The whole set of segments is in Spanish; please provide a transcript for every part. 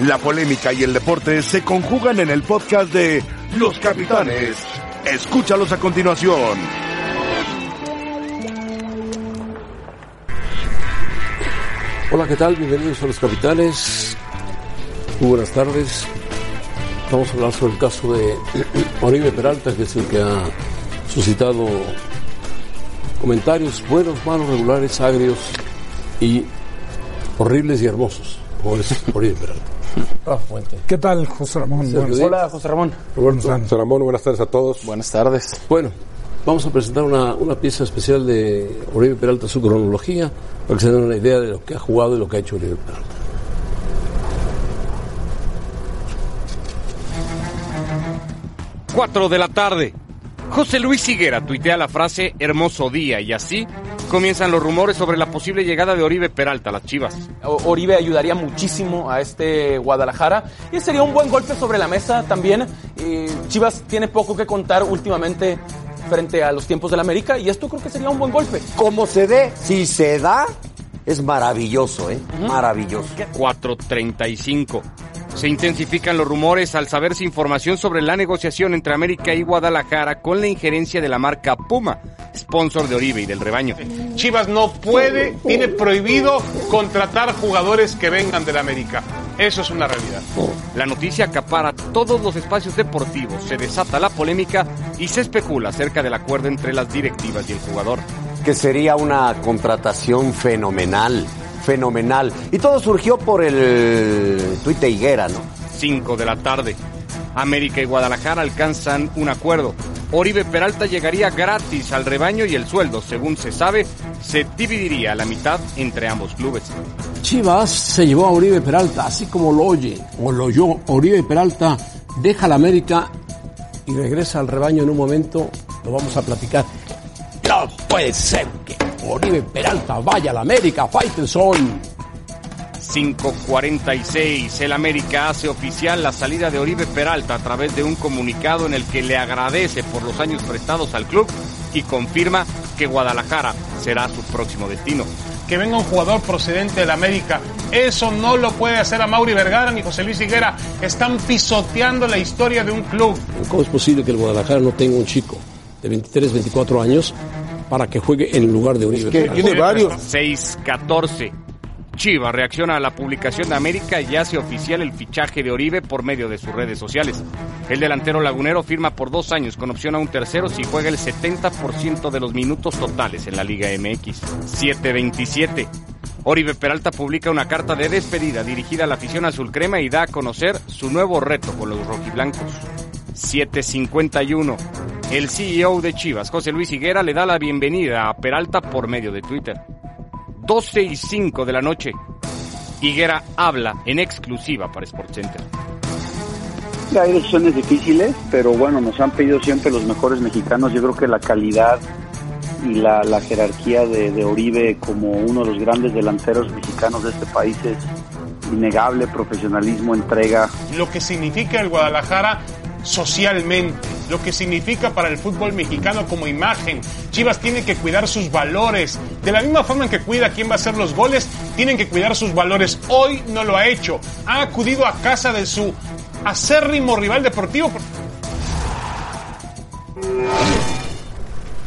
La polémica y el deporte se conjugan en el podcast de Los Capitanes. Escúchalos a continuación. Hola, ¿qué tal? Bienvenidos a Los Capitanes. Muy buenas tardes. Vamos a hablar sobre el caso de Oribe Peralta, que es el que ha suscitado comentarios buenos, malos, regulares, agrios y horribles y hermosos, como es Oribe Peralta. ¿Qué tal, José Ramón? Hola, José Ramón. Roberto. José Ramón, buenas tardes a todos. Buenas tardes. Bueno, vamos a presentar una, una pieza especial de Oribe Peralta, su cronología, para que se den una idea de lo que ha jugado y lo que ha hecho Oribe Peralta. Cuatro de la tarde. José Luis Higuera tuitea la frase hermoso día y así comienzan los rumores sobre la posible llegada de Oribe Peralta a las Chivas. O- Oribe ayudaría muchísimo a este Guadalajara y sería un buen golpe sobre la mesa también. Eh, Chivas tiene poco que contar últimamente frente a los tiempos del América y esto creo que sería un buen golpe. como se dé, si se da, es maravilloso, ¿eh? Maravilloso. 4.35. Se intensifican los rumores al saberse información sobre la negociación entre América y Guadalajara con la injerencia de la marca Puma, sponsor de Oribe y del rebaño. Chivas no puede, tiene prohibido contratar jugadores que vengan del América. Eso es una realidad. La noticia acapara todos los espacios deportivos, se desata la polémica y se especula acerca del acuerdo entre las directivas y el jugador. Que sería una contratación fenomenal, fenomenal. Y todo surgió por el tuit de Higuera, ¿no? 5 de la tarde. América y Guadalajara alcanzan un acuerdo. Oribe Peralta llegaría gratis al rebaño y el sueldo, según se sabe, se dividiría a la mitad entre ambos clubes. Chivas se llevó a Oribe Peralta, así como lo oye, o lo oyó. Oribe Peralta deja la América y regresa al rebaño en un momento. Lo vamos a platicar. No puede ser que Oribe Peralta vaya a la América, Faitelson. 5.46. El América hace oficial la salida de Oribe Peralta a través de un comunicado en el que le agradece por los años prestados al club y confirma que Guadalajara será su próximo destino. Que venga un jugador procedente del América. Eso no lo puede hacer a Mauri Vergara ni José Luis Higuera. Están pisoteando la historia de un club. ¿Cómo es posible que el Guadalajara no tenga un chico de 23, 24 años para que juegue en lugar de Oribe Peralta? tiene varios. 6-14. Chivas reacciona a la publicación de América y hace oficial el fichaje de Oribe por medio de sus redes sociales. El delantero lagunero firma por dos años con opción a un tercero si juega el 70% de los minutos totales en la Liga MX. 7-27. Oribe Peralta publica una carta de despedida dirigida a la afición azul crema y da a conocer su nuevo reto con los rojiblancos. 751. El CEO de Chivas, José Luis Higuera, le da la bienvenida a Peralta por medio de Twitter. 12 y 5 de la noche. Higuera habla en exclusiva para SportsCenter. Hay decisiones difíciles, pero bueno, nos han pedido siempre los mejores mexicanos. Yo creo que la calidad y la, la jerarquía de, de Oribe como uno de los grandes delanteros mexicanos de este país es innegable, profesionalismo, entrega. Lo que significa el Guadalajara socialmente, lo que significa para el fútbol mexicano como imagen. Chivas tiene que cuidar sus valores. De la misma forma en que cuida quién va a hacer los goles, tienen que cuidar sus valores. Hoy no lo ha hecho. Ha acudido a casa de su acérrimo rival deportivo.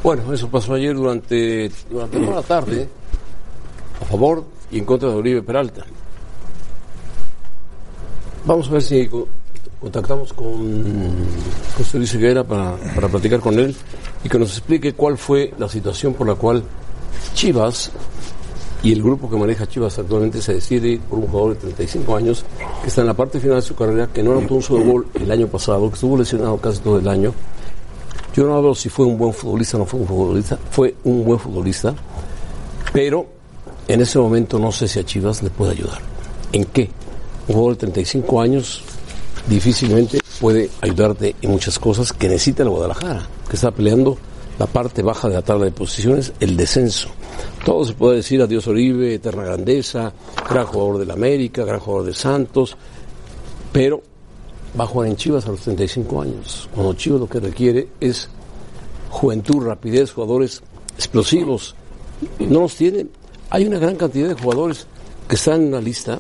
Bueno, eso pasó ayer durante, durante toda la tarde, a favor y en contra de Oribe Peralta. Vamos a ver si contactamos con José Luis Higuera para, para platicar con él y que nos explique cuál fue la situación por la cual Chivas y el grupo que maneja Chivas actualmente se decide por un jugador de 35 años que está en la parte final de su carrera, que no anotó un solo gol el año pasado, que estuvo lesionado casi todo el año. Yo no hablo si fue un buen futbolista o no fue un futbolista, fue un buen futbolista, pero en ese momento no sé si a Chivas le puede ayudar. ¿En qué? Un jugador de 35 años difícilmente puede ayudarte en muchas cosas que necesita el Guadalajara, que está peleando la parte baja de la tabla de posiciones, el descenso. Todo se puede decir adiós Oribe, eterna grandeza, gran jugador del América, gran jugador de Santos, pero va a jugar en Chivas a los 35 años. Cuando Chivas lo que requiere es juventud, rapidez, jugadores explosivos. No los tienen. Hay una gran cantidad de jugadores que están en una lista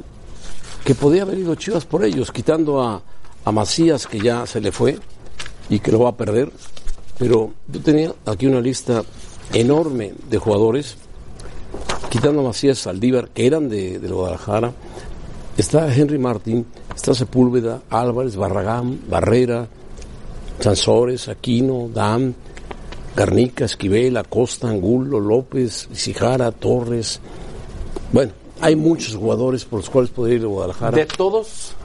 que podía haber ido Chivas por ellos, quitando a, a Macías, que ya se le fue y que lo va a perder. Pero yo tenía aquí una lista enorme de jugadores, quitando a Macías Saldívar, que eran de, de Guadalajara. Está Henry Martín, está Sepúlveda, Álvarez, Barragán, Barrera, Sansores, Aquino, Dam, Garnica, Esquivel, Acosta, Angulo, López, Cijara, Torres. Bueno, hay muchos jugadores por los cuales podría ir a Guadalajara. De todos,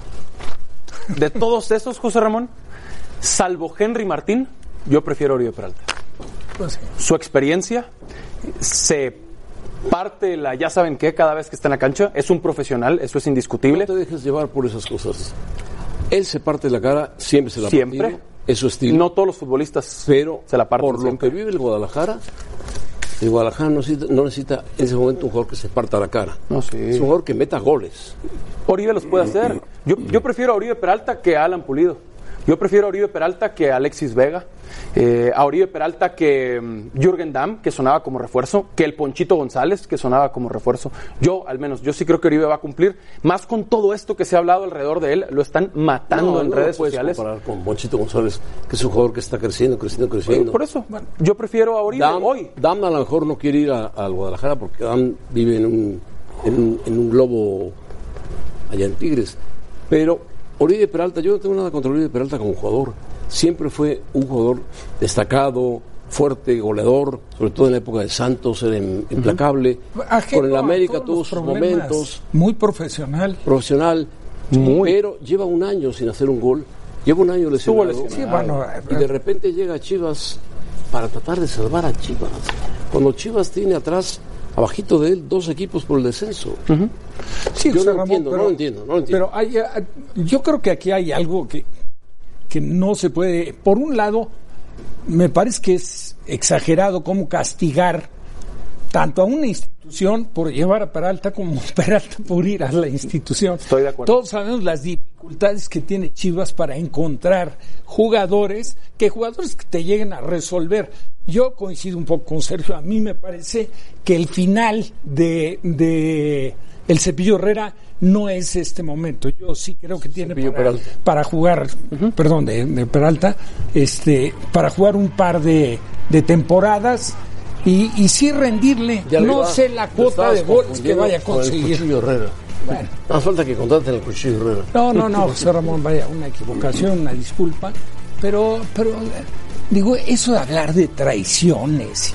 de todos esos, José Ramón, salvo Henry Martín, yo prefiero a Oribe Peralta. Pues sí. Su experiencia se parte la ya saben qué cada vez que está en la cancha, es un profesional, eso es indiscutible. No te dejes llevar por esas cosas. Él se parte la cara, siempre se la Siempre. partido, Es su estilo. No todos los futbolistas pero se la parten por lo siempre. que vive el Guadalajara, el Guadalajara no necesita, no necesita en ese momento un jugador que se parta la cara. No, sí. Es un jugador que meta goles. Oribe los puede hacer. Yo, yo prefiero a Oribe Peralta que a Alan Pulido. Yo prefiero a Oribe Peralta que a Alexis Vega. Eh, a Oribe Peralta que mm, Jürgen Damm, que sonaba como refuerzo. Que el Ponchito González, que sonaba como refuerzo. Yo, al menos, yo sí creo que Oribe va a cumplir. Más con todo esto que se ha hablado alrededor de él, lo están matando No, en no redes sociales. comparar con Bonchito González, que es un jugador que está creciendo, creciendo, creciendo. Por eso, yo prefiero a Oribe Dam, hoy. Dam a lo mejor no quiere ir al Guadalajara porque Dam vive en un, en un, en un globo allá en Tigres. Pero Oribe Peralta, yo no tengo nada contra Oribe Peralta como jugador. Siempre fue un jugador destacado, fuerte, goleador, sobre todo en la época de Santos, era im- implacable. Con el a América todos tuvo sus momentos, Muy profesional. profesional, pero lleva un año sin hacer un gol. Lleva un año lesionado. lesionado. Sí, bueno, Y de repente llega Chivas para tratar de salvar a Chivas. Cuando Chivas tiene atrás, abajito de él, dos equipos por el descenso. Sí, Yo no Ramón, entiendo, pero, no lo entiendo, no lo entiendo. Pero hay, eh, yo creo que aquí hay algo que, que no se puede. Por un lado, me parece que es exagerado cómo castigar tanto a una institución por llevar a Peralta como Peralta por ir a la institución. Estoy de acuerdo. Todos sabemos las dificultades que tiene Chivas para encontrar jugadores, que jugadores que te lleguen a resolver. Yo coincido un poco con Sergio, a mí me parece que el final de, de el Cepillo Herrera no es este momento. Yo sí creo que tiene para, jugar, perdón, de, de Peralta, este, para jugar un par de, de temporadas y, y sí rendirle. Ya no sé la cuota de goles que vaya a con el conseguir. Cuchillo Herrera. Bueno. Más falta que contraten al Cuchillo Herrera. No, no, no, José Ramón, vaya, una equivocación, una disculpa, pero, pero, digo, eso de hablar de traiciones,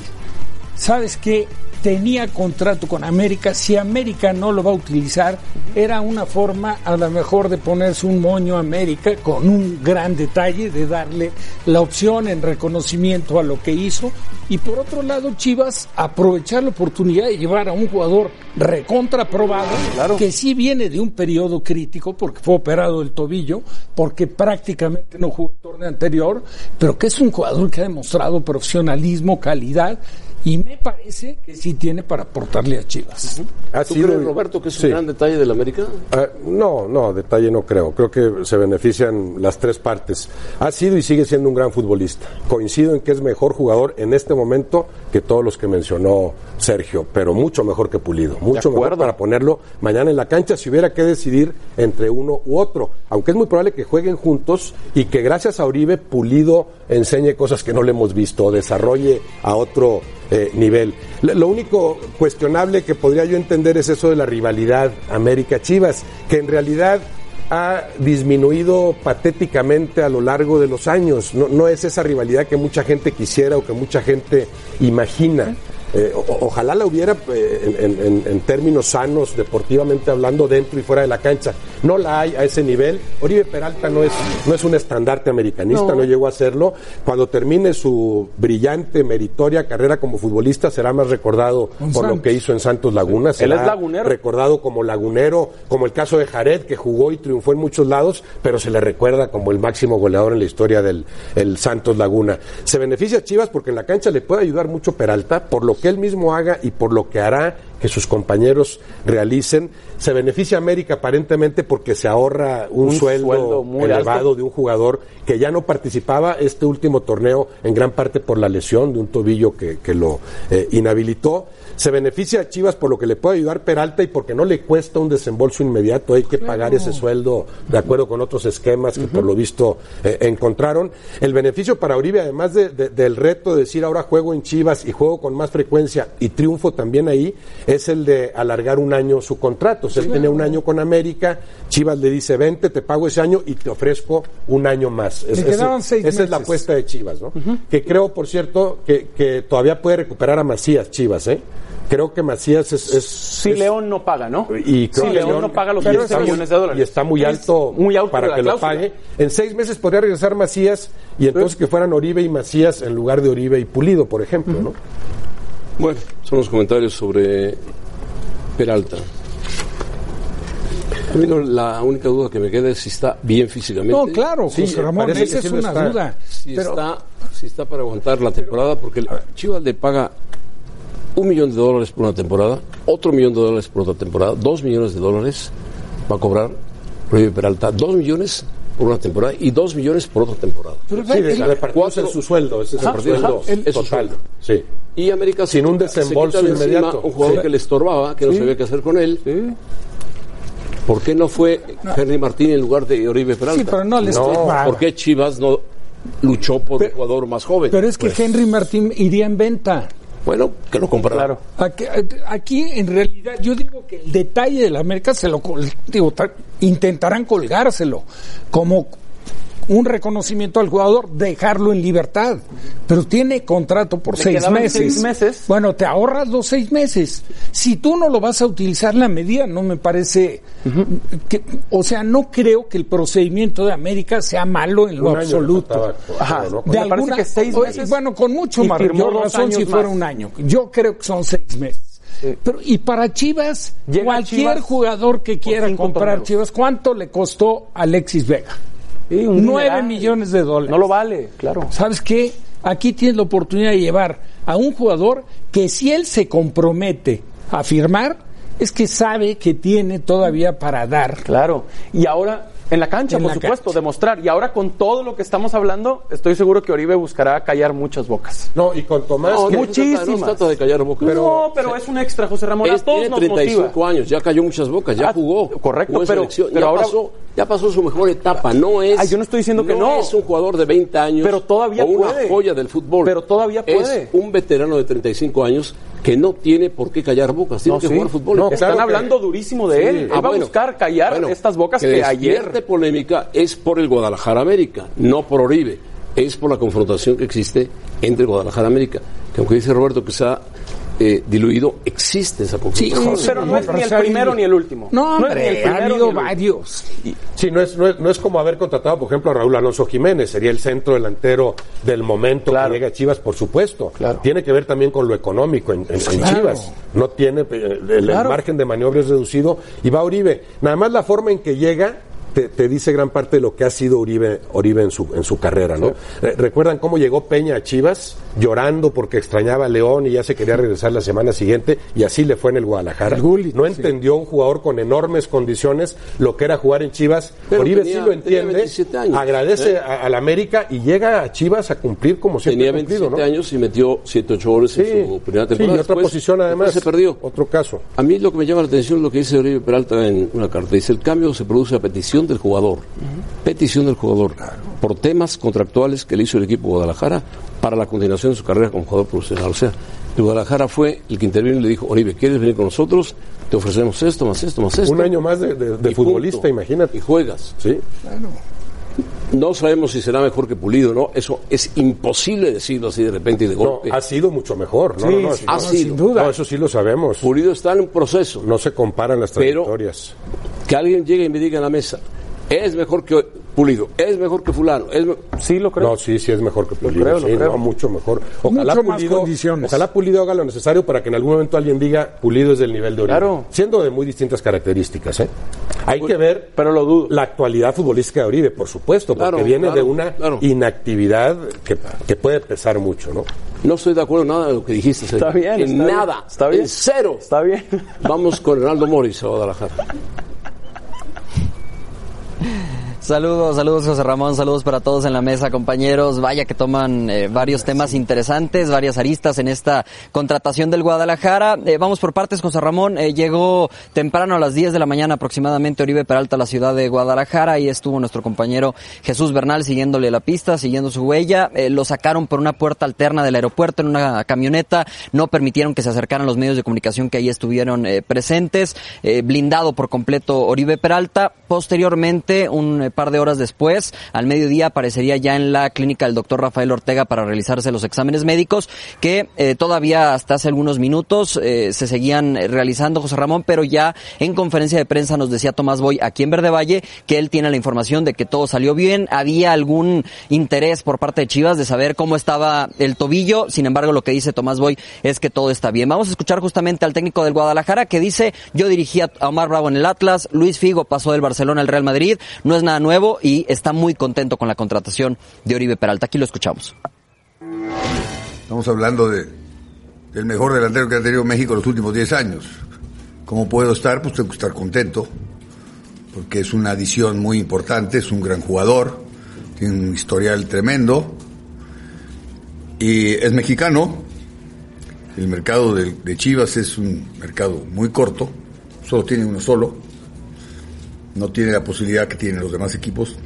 ¿sabes qué? Tenía contrato con América, si América no lo va a utilizar, era una forma a lo mejor de ponerse un moño a América con un gran detalle de darle la opción en reconocimiento a lo que hizo. Y por otro lado Chivas aprovechar la oportunidad de llevar a un jugador recontraprobado que sí viene de un periodo crítico porque fue operado del tobillo, porque prácticamente no jugó el torneo anterior, pero que es un jugador que ha demostrado profesionalismo, calidad y me parece que sí tiene para aportarle a Chivas. Ha ¿Tú sido- crees, Roberto, que es Sí. un gran detalle del América? Ah, no, no, detalle no creo. Creo que se benefician las tres partes. Ha sido y sigue siendo un gran futbolista. Coincido en que es mejor jugador en este momento que todos los que mencionó Sergio, pero mucho mejor que Pulido. Mucho mejor para ponerlo mañana en la cancha si hubiera que decidir entre uno u otro. Aunque es muy probable que jueguen juntos y que gracias a Uribe Pulido enseñe cosas que no le hemos visto o desarrolle a otro eh, nivel. Lo único cuestionable que podría yo entender es eso de la rivalidad América-Chivas, que en realidad ha disminuido patéticamente a lo largo de los años. No, no es esa rivalidad que mucha gente quisiera o que mucha gente imagina. Eh, o- ojalá la hubiera eh, en- en términos sanos, deportivamente hablando, dentro y fuera de la cancha. No la hay a ese nivel. Oribe Peralta no es, no es un estandarte americanista, no. llegó a serlo. Cuando termine su brillante, meritoria carrera como futbolista, será más recordado por lo que hizo en Santos Laguna. Él Será es lagunero. recordado como lagunero, como el caso de Jared, que jugó y triunfó en muchos lados, pero se le recuerda como el máximo goleador en la historia del el Santos Laguna. Se beneficia a Chivas porque en la cancha le puede ayudar mucho Peralta por lo que él mismo haga y por lo que hará que sus compañeros realicen. Se beneficia a América aparentemente porque se ahorra un, Un sueldo, sueldo muy elevado alto. de un jugador que ya no participaba este último torneo en gran parte por la lesión de un tobillo que, que lo eh, inhabilitó. Se beneficia a Chivas por lo que le puede ayudar Peralta y porque no le cuesta un desembolso inmediato. Hay que pagar ese sueldo de acuerdo con otros esquemas que por lo visto eh, encontraron. El beneficio para Uribe, además de- de- del reto de decir ahora juego en Chivas y juego con más frecuencia y triunfo también ahí, es el de alargar un año su contrato. O sea, él tenía un año con América, Chivas le dice vente, te pago ese año y te ofrezco un año más. Es- Le ese- quedaban seis esa es la meses. apuesta de Chivas, ¿no? Que creo, por cierto, que, que todavía puede recuperar a Macías Chivas, ¿eh? Creo que Macías es... es Si es- León no paga, ¿no? y creo si que León, no paga los y 15 está muy- millones de dólares. Y está muy Es alto, muy alto para que lo pague. En seis meses podría regresar Macías y entonces que fueran Oribe y Macías en lugar de Oribe y Pulido, por ejemplo, ¿no? Bueno, son los comentarios sobre Peralta. A mí no- la única duda que me queda es si está bien físicamente. No, claro, Sí, José Ramón, esa es una está. duda. Si, Pero- está, si está para aguantar la temporada, porque el- Chivas le paga un millón de dólares por una temporada, otro millón de dólares por otra temporada, dos millones de dólares va a cobrar Oribe Peralta, dos millones por una temporada y dos millones por otra temporada. Pero Sí, de, el- repartidos en su sueldo, ese es Ajá, el sueldo ajá, el- total. sueldo. Sí. Y América se Sin un se desembolso quita de encima inmediato. Un jugador Sí. que le estorbaba, que no sabía qué hacer con él. ¿Por qué no fue Henry Martín en lugar de Oribe Peralta? Sí, pero no le estoy- ¿Por qué Chivas no luchó por un jugador más joven? Pero es que Henry Martín iría en venta. Bueno, que lo comprara. Claro. Aquí, aquí, en realidad yo digo que el detalle de la América se lo digo, intentarán colgárselo como un reconocimiento al jugador, dejarlo en libertad, pero tiene contrato por seis meses. seis meses. Bueno, te ahorras los seis meses. Si tú no lo vas a utilizar la medida, no me parece, que, o sea, no creo que el procedimiento de América sea malo en lo Un absoluto. Ajá. ¿no? De alguna, que seis meses Bueno, con mucho más razón si fuera más. un año. Yo creo que son seis meses. Pero, y para Chivas, Llega cualquier Chivas jugador que quiera comprar torneos. Chivas, ¿cuánto le costó a Alexis Vega? Sí, Nueve millones de dólares. No lo vale, claro. ¿Sabes qué? Aquí tienes la oportunidad de llevar a un jugador que si él se compromete a firmar, es que sabe que tiene todavía para dar. Claro. Y ahora, en la cancha, En por la supuesto, cancha. demostrar. Y ahora con todo lo que estamos hablando, estoy seguro que Oribe buscará callar muchas bocas. No, y con Tomás, No, no se trata- no muchísimas. trata de callar bocas. no, pero es un extra, José Ramón. A Es- todos tiene nos 35 motiva. años, ya cayó muchas bocas, ya Ah, jugó. correcto, jugó pero- pero ya, ahora- pasó, ya pasó su mejor etapa. No es. Ay, yo no estoy diciendo que no. es un jugador de 20 años. Pero todavía o una puede. joya del fútbol. Pero todavía Es puede. un veterano de 35 años que no tiene por qué callar bocas. Tiene No, que sí. jugar fútbol. No, Están claro que- hablando durísimo de Sí. él. Él Ah, va a bueno. buscar callar Bueno, estas bocas que, ayer. Polémica es por el Guadalajara América, no por Oribe. Es por la confrontación que existe entre Guadalajara América. Que aunque dice Roberto que se ha eh, diluido, existe esa confrontación. Sí, Pero no es ni el primero ni el último. No, es ni hombre, el ha habido varios. Sí, no es, no, es, no es como haber contratado, por ejemplo, a Raúl Alonso Jiménez, sería el centro delantero del momento Claro. que llega a Chivas, por supuesto. Claro. Tiene que ver también con lo económico en, en- en Claro. Chivas. No tiene, eh, el, el Claro. margen de maniobra es reducido. Y va Uribe. Nada más la forma en que llega te, te dice gran parte de lo que ha sido Uribe, Uribe en, su, en su carrera, ¿no? ¿Recuerdan cómo llegó Peña a Chivas? Llorando porque extrañaba a León y ya se quería regresar la semana siguiente y así le fue en el Guadalajara. El Gullit, no sí. entendió un jugador con enormes condiciones lo que era jugar en Chivas. Pero tenía- sí lo entiende, 27 años, agradece ¿eh? al América y llega a Chivas a cumplir como siempre Tenía ha cumplido, 27 ¿no? años y metió 7 8 goles Sí, en su primera sí, temporada. y otra Después- posición además. se perdió. Otro caso. A mí lo que me llama la atención es lo que dice Oribe Peralta en una carta. Dice, el cambio se produce a petición del jugador. Petición del jugador. Por temas contractuales que le hizo el equipo de Guadalajara para la continuación de su carrera como jugador profesional. O sea, el Guadalajara fue el que intervino y le dijo, Oribe, ¿quieres venir con nosotros? Te ofrecemos esto, más esto, más esto. Un año más de, de- de futbolista, punto. imagínate. Y juegas. Sí. No sabemos si será mejor que Pulido, ¿no? Eso es imposible decirlo así de repente y de No, golpe. ha sido mucho mejor. No, Sí, no, no, ha no, sido. sin duda. No, eso sí lo sabemos. Pulido está en un proceso. No se comparan las Pero- trayectorias. que alguien llegue y me diga en la mesa, es mejor que Pulido, es mejor que fulano, es me- Sí, lo creo. No, sí, sí es mejor que Pulido. creo, lo sí, creo. no, mucho mejor. Ojalá Mucho más Pulido, condiciones. ojalá Pulido haga lo necesario para que en algún momento alguien diga Pulido es del nivel de Oribe. Claro. Siendo de muy distintas características, ¿eh? Hay que ver Pero lo dudo. la actualidad futbolística de Oribe, por supuesto, porque Claro, viene de una claro. inactividad que, que puede pesar mucho, ¿no? No estoy de acuerdo en nada de lo que dijiste. Está bien, En está bien. nada. Está bien. En cero. Está bien. Vamos con Ronaldo Morris a Guadalajara. Saludos, saludos José Ramón, saludos para todos en la mesa, compañeros. Vaya que toman eh, varios temas interesantes, varias aristas en esta contratación del Guadalajara. Eh, vamos por partes, José Ramón. Eh, llegó temprano a las 10 de la mañana aproximadamente Oribe Peralta a la ciudad de Guadalajara. Ahí estuvo nuestro compañero Jesús Bernal siguiéndole la pista, siguiendo su huella. Lo sacaron por una puerta alterna del aeropuerto en una camioneta. No permitieron que se acercaran los medios de comunicación que ahí estuvieron presentes. Blindado por completo Oribe Peralta. Posteriormente, un par de horas después, al mediodía aparecería ya en la clínica del doctor Rafael Ortega para realizarse los exámenes médicos que eh, todavía hasta hace algunos minutos eh, se seguían realizando, José Ramón, pero ya en conferencia de prensa nos decía Tomás Boy aquí en Verde Valle que él tiene la información de que todo salió bien. Había algún interés por parte de Chivas de saber cómo estaba el tobillo. Sin embargo, lo que dice Tomás Boy es que todo está bien. Vamos a escuchar justamente al técnico del Guadalajara que dice, yo dirigí a Omar Bravo en el Atlas, Luis Figo pasó del Barcelona al Real Madrid, no es nada nuevo y está muy contento con la contratación de Oribe Peralta. Aquí lo escuchamos. Estamos hablando de, del mejor delantero que ha tenido México en los últimos 10 años. ¿Cómo puedo estar? Pues tengo que estar contento, porque es una adición muy importante, es un gran jugador, tiene un historial tremendo, y es mexicano. El mercado de Chivas es un mercado muy corto, solo tiene uno solo, no tiene la posibilidad que tienen los demás equipos,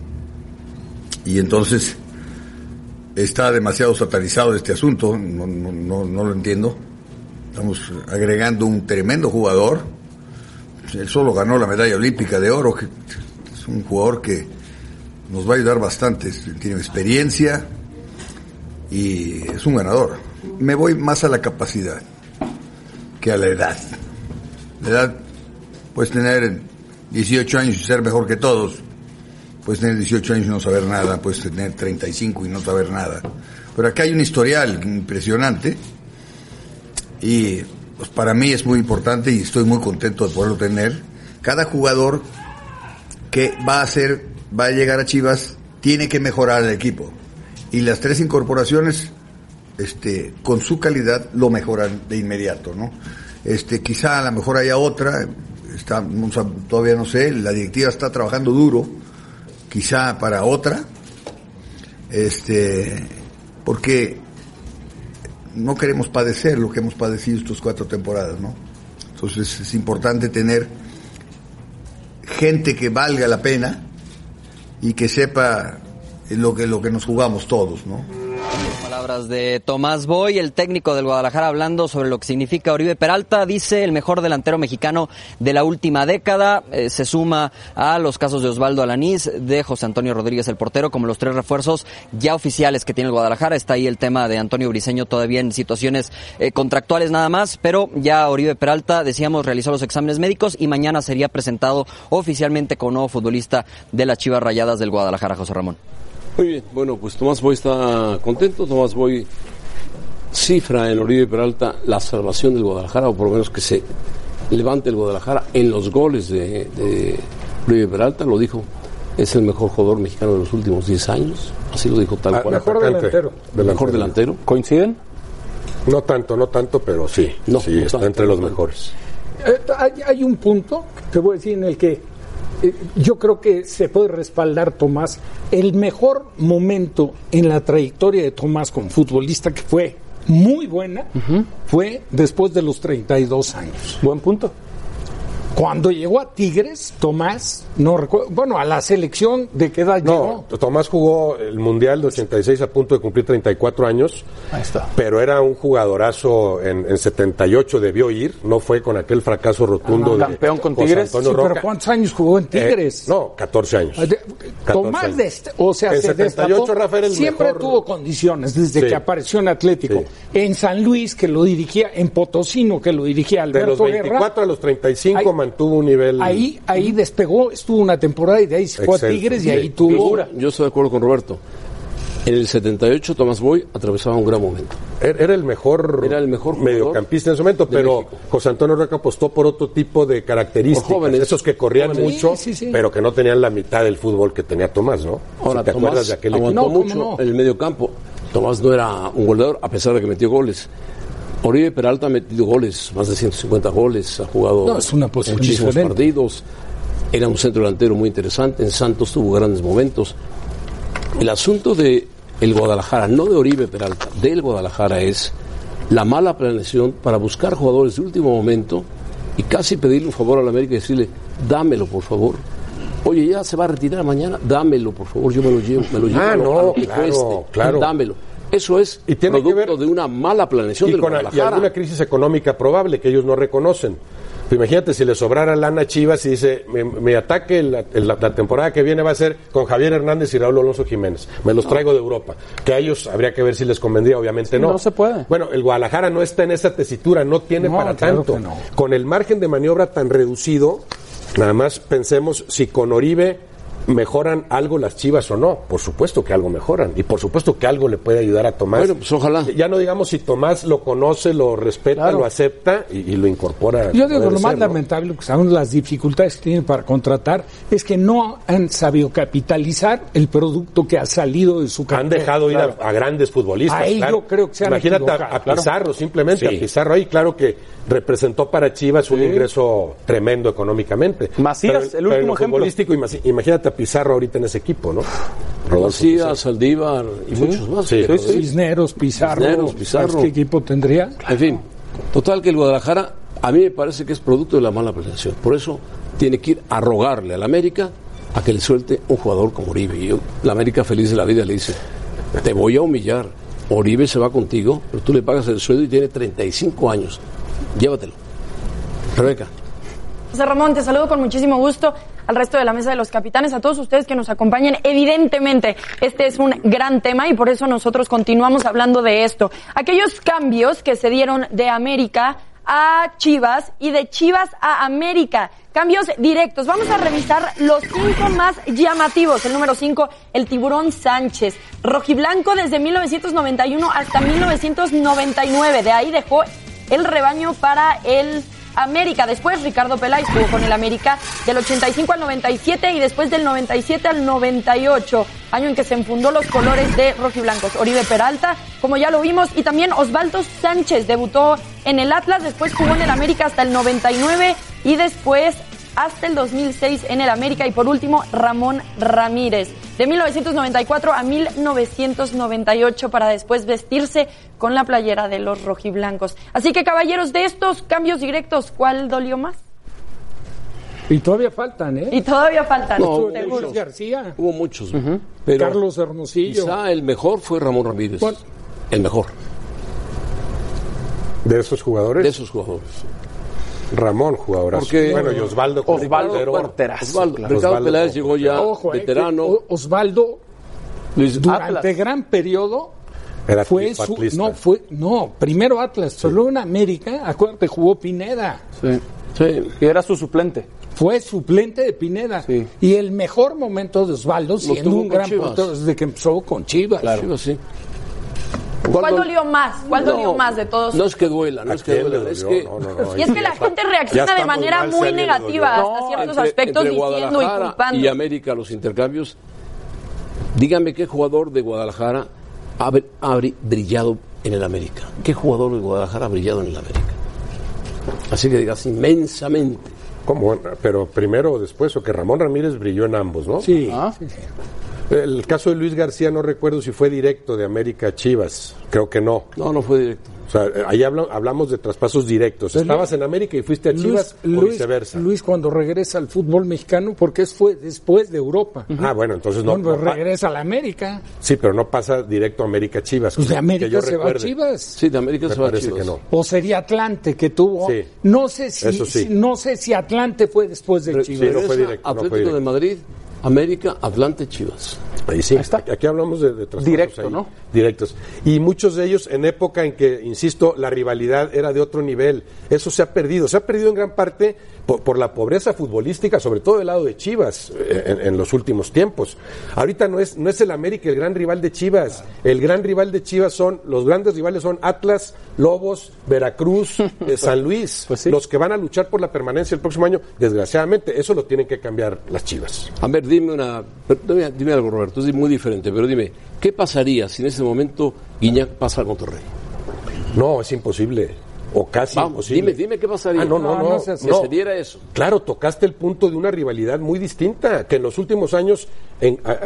y entonces está demasiado satanizado este asunto, no, no, no, no lo entiendo. Estamos agregando un tremendo jugador. Él solo ganó la medalla olímpica de oro, que es un jugador que nos va a ayudar bastante. Tiene experiencia y es un ganador. Me voy más a la capacidad que a la edad. La edad puedes tener 18 años y ser mejor que todos. Puedes tener 18 años y no saber nada, puedes tener 35 y no saber nada. Pero acá hay un historial impresionante y pues para mí es muy importante y estoy muy contento de poderlo tener. Cada jugador que va a ser, va a llegar a Chivas, tiene que mejorar el equipo. Y las tres incorporaciones, este, con su calidad, lo mejoran de inmediato, ¿no? Este, quizá a lo mejor haya otra, está, todavía no sé, la directiva está trabajando duro, quizá para otra, este, porque no queremos padecer lo que hemos padecido estas cuatro temporadas, ¿no? Entonces es importante tener gente que valga la pena y que sepa lo que, lo que nos jugamos todos, ¿no? Palabras de Tomás Boy, el técnico del Guadalajara, hablando sobre lo que significa Oribe Peralta. Dice el mejor delantero mexicano de la última década. Eh, se suma a los casos de Osvaldo Alanís, de José Antonio Rodríguez, el portero, como los tres refuerzos ya oficiales que tiene el Guadalajara. Está ahí el tema de Antonio Briseño todavía en situaciones eh, contractuales nada más, pero ya Oribe Peralta, decíamos, realizó los exámenes médicos y mañana sería presentado oficialmente como nuevo futbolista de las Chivas Rayadas del Guadalajara, José Ramón. Muy bien, bueno, pues Tomás Boy está contento. Tomás Boy cifra en Oribe Peralta la salvación del Guadalajara, o por lo menos que se levante el Guadalajara en los goles de, de Oribe Peralta, lo dijo. Es el mejor jugador mexicano de los últimos 10 años. Así lo dijo tal Ah, cual. mejor delantero. El mejor delantero. ¿Coinciden? No tanto, no tanto, pero sí. No, sí, no está tanto, entre los mejores. Eh, hay, hay un punto, te voy a decir, en el que yo creo que se puede respaldar Tomás. El mejor momento en la trayectoria de Tomás como futbolista, que fue muy buena, fue después de los 32 años. Buen punto. Cuando llegó a Tigres, Tomás, no recuerdo, bueno, a la selección, ¿de qué edad llegó? No, Tomás jugó el Mundial de 86 a punto de cumplir 34 años. Ahí está. Pero era un jugadorazo en, en 78, debió ir. No fue con aquel fracaso rotundo de Campeón con José Tigres. Antonio Sí, pero Roca. ¿cuántos años jugó en Eh, Tigres? no, 14 años. Ah, de- 14 Tomás, años. de o sea, En se 78 destapó, Rafa era el siempre mejor. tuvo condiciones desde Sí. que apareció en Atlético. Sí. En San Luis, que lo dirigía, en Potosino, que lo dirigía De Alberto los 24 Guerra. a los 35 Ahí- mantuvo un nivel. Ahí, ahí despegó, estuvo una temporada y de ahí se fue a. Tigres y ahí tuvo. Yo estoy de acuerdo con Roberto. En el 78 Tomás Boy atravesaba un gran momento. Era era el mejor, Era el mejor mediocampista en su momento, pero México. José Antonio Roca apostó por otro tipo de características. Jóvenes. esos que corrían Jóvenes. mucho, Sí, sí, sí. pero que no tenían la mitad del fútbol que tenía Tomás, ¿no? Ahora Si te Tomás acuerdas de aquel aguantó No, ¿cómo mucho no? en el medio campo. Tomás no era un goleador, a pesar de que metió goles. Oribe Peralta ha metido goles, más de 150 goles, ha jugado No, es una posición muchísimos diferente. partidos. Era un centro delantero muy interesante. En Santos tuvo grandes momentos. El asunto de el Guadalajara, no de Oribe Peralta, del Guadalajara es la mala planeación para buscar jugadores de último momento y casi pedirle un favor a la América y decirle, dámelo por favor. Oye, ya se va a retirar mañana, dámelo por favor, yo me lo llevo, me lo llevo Ah, no, claro, cueste, claro. dámelo. Eso es Y tiene que producto de una mala planeación y del con y alguna crisis económica probable que ellos no reconocen. Pues imagínate si le sobrara lana a Chivas y dice, mi ataque la, la- la temporada que viene va a ser con Javier Hernández y Raúl Alonso Jiménez. Me los traigo de Europa. Que a ellos habría que ver si les convendría, obviamente no. no se puede. Bueno, el Guadalajara no está en esa tesitura, no tiene No, para claro tanto. no. Con el margen de maniobra tan reducido, nada más pensemos si con Oribe mejoran algo las Chivas o no. Por supuesto que algo mejoran. Y por supuesto que algo le puede ayudar a Tomás. Bueno, pues ojalá. Ya no digamos si Tomás lo conoce, lo respeta, Claro. lo acepta y, y lo incorpora. Yo digo que lo más ser, ¿no? lamentable, que son las dificultades que tienen para contratar, es que no han sabido capitalizar el producto que ha salido de su Han cartera. dejado ir a, a grandes futbolistas. Ahí claro. yo creo que se han Imagínate a, a claro. Pizarro, simplemente Sí. a Pizarro ahí, claro que representó para Chivas un ingreso tremendo económicamente. Macías, Pero- el último ejemplo. futbolístico, imagínate a Pizarro ahorita en ese equipo, ¿no? Rodolfo Saldívar y muchos más. Sí, sí, Cisneros, Pizarro, Cisneros, Pizarro. ¿sabes ¿qué equipo tendría? En fin, total que el Guadalajara a mí me parece que es producto de la mala planeación. Por eso tiene que ir a rogarle al América a que le suelte un jugador como Oribe. Y yo, la América feliz de la vida le dice, te voy a humillar. Oribe se va contigo, pero tú le pagas el sueldo y tiene 35 años. Llévatelo. Rebeca. José Ramón, te saludo con muchísimo gusto al resto de la mesa de los capitanes, a todos ustedes que nos acompañan. Evidentemente, este es un gran tema y por eso nosotros continuamos hablando de esto. Aquellos cambios que se dieron de América a Chivas y de Chivas a América. Cambios directos. Vamos a revisar los cinco más llamativos. El número cinco, el tiburón Sánchez. Rojiblanco desde 1991 hasta 1999. De ahí dejó el rebaño para el América. Después Ricardo Peláez jugó con el América del 85 al 97 y después del 97 al 98, año en que se enfundó los colores de rojiblancos. Oribe Peralta, como ya lo vimos, y también Osvaldo Sánchez debutó en el Atlas, después jugó en el América hasta el 99 y después hasta el 2006 en el América y por último Ramón Ramírez de 1994 a 1998 para después vestirse con la playera de los rojiblancos. Así que caballeros, de estos cambios directos, ¿cuál dolió más? Y todavía faltan, ¿eh? Y todavía faltan, No. Luis García, Hubo muchos. Pero Carlos Hermosillo. quizá el mejor fue Ramón Ramírez. Bueno. El mejor De esos jugadores, de esos jugadores. Ramón jugadorazo. Porque- bueno, y Osvaldo. como Osvaldo, portero. porterazo, Osvaldo, claro. Ricardo Osvaldo Peláez llegó ya Ojo, eh, veterano. que Osvaldo Luis- durante Atlas. gran periodo Era fue su, atlista. no fue no primero Atlas solo en América acuérdate jugó Pineda Sí. Sí. Y era su suplente. fue suplente de Pineda Sí. y el mejor momento de Osvaldo siendo un gran portero desde que empezó con Chivas Chivas, sí. ¿Cuál dolió más? ¿Cuál No, dolió más de todos? No es que duela, no ¿A es que duela, es que No, no, no, Y es que la gente reacciona de manera muy negativa hasta ciertos entre- aspectos entre diciendo y Guadalajara culpando. y América los intercambios. Dígame qué jugador de Guadalajara ha, br- ha bri- brillado en el América. ¿Qué jugador de Guadalajara ha brillado en el América? Así que digas inmensamente. ¿Cómo? Pero primero o después, o que Ramón Ramírez brilló en ambos, ¿no? sí, Ah. sí, sí. El caso de Luis García no recuerdo si fue directo de América a Chivas. Creo que no. No, no fue directo. O sea, ahí habla- hablamos de traspasos directos. Pero Estabas en América y fuiste a Chivas o Luis, viceversa. Luis cuando regresa al fútbol mexicano porque es fue después de Europa Ah, bueno, entonces no. pa- regresa a la América sí, pero no pasa directo a América Chivas. pues de que América yo se va a. Chivas Sí, de América Me se va a parece Chivas. que no. o sería Atlante que tuvo Sí. no sé si, Eso sí. si- no sé si Atlante fue después de Re- Chivas Sí, no fue directo, no fue Atlético directo. de Madrid, América, Atlante, Chivas. Ahí sí, aquí hablamos de, de Directo, ahí, ¿no? Directos. Y muchos de ellos en época en que, insisto, la rivalidad era de otro nivel. Eso se ha perdido. Se ha perdido en gran parte por, por la pobreza futbolística, sobre todo del lado de Chivas, eh, en, en los últimos tiempos. Ahorita no es, no es el América el gran rival de Chivas. El gran rival de Chivas son, los grandes rivales son Atlas, Lobos, Veracruz, eh, San Luis. Pues sí. Los que van a luchar por la permanencia el próximo año, desgraciadamente, eso lo tienen que cambiar las Chivas. A ver, dime una. Dime, dime algo, Roberto. Es muy diferente, pero dime, ¿qué pasaría si en ese momento Guiñac pasa a Monterrey? No, es imposible. O casi Vamos, imposible. dime, dime qué pasaría. Ah, no, no, no. No seas así. Que se diera eso. Claro, tocaste el punto de una rivalidad muy distinta, que en los últimos años, en, a-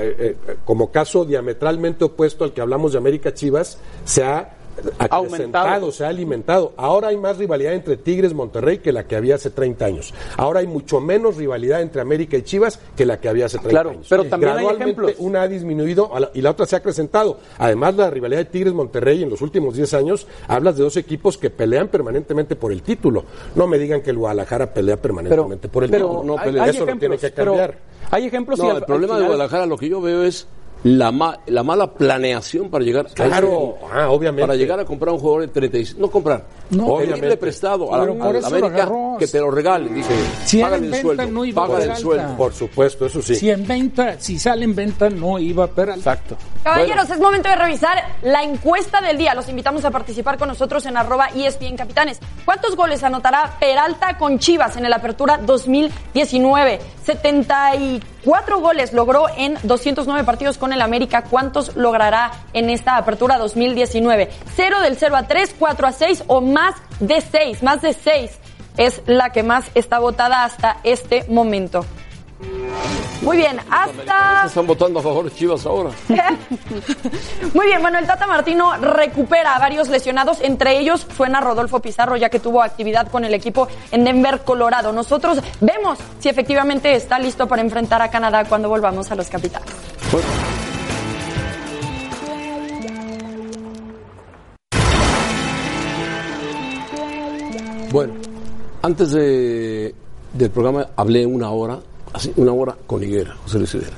como caso diametralmente opuesto al que hablamos de América Chivas, se ha acrecentado, se ha alimentado. Ahora hay más rivalidad entre Tigres Monterrey que la que había hace 30 años. Ahora hay mucho menos rivalidad entre América y Chivas que la que había hace 30 Claro, años. pero también hay Gradualmente ejemplos. una ha disminuido y la otra se ha acrecentado. Además, la rivalidad de Tigres Monterrey en los últimos 10 años hablas de dos equipos que pelean permanentemente por el título. No me digan que el Guadalajara pelea permanentemente por el pero título. No, hay- pelea. hay Eso lo tiene ejemplos, que pero cambiar. Hay ejemplos y No, al- el problema de Guadalajara lo que yo veo es la, ma- la mala planeación para llegar a Claro, ese- ah, obviamente. para llegar a comprar un jugador de 36 no comprar No, pedirle obviamente. prestado a, la- a América que te lo regalen dice Si pagan en el venta, sueldo no iba a pagan el sueldo Por supuesto, eso sí. Si en venta, si sale en venta, no iba a perder. Exacto. Caballeros, es momento de revisar la encuesta del día. Los invitamos a participar con nosotros en arroba ESPN Capitanes. ¿Cuántos goles anotará Peralta con Chivas en el Apertura 2019? 74 goles logró en 209 partidos con el América. ¿Cuántos logrará en esta Apertura 2019? 0 del 0 a 3, 4 a 6 o más de 6. Más de 6 es la que más está votada hasta este momento. Muy bien, hasta... están votando a favor de Chivas ahora Muy bien, bueno, el Tata Martino recupera a varios lesionados, entre ellos suena Rodolfo Pizarro, ya que tuvo actividad con el equipo en Denver, Colorado. Nosotros vemos si efectivamente está listo para enfrentar a Canadá cuando volvamos a los capitales. Bueno, antes de, del programa hablé una hora, así, una hora con Higuera, José Luis Higuera.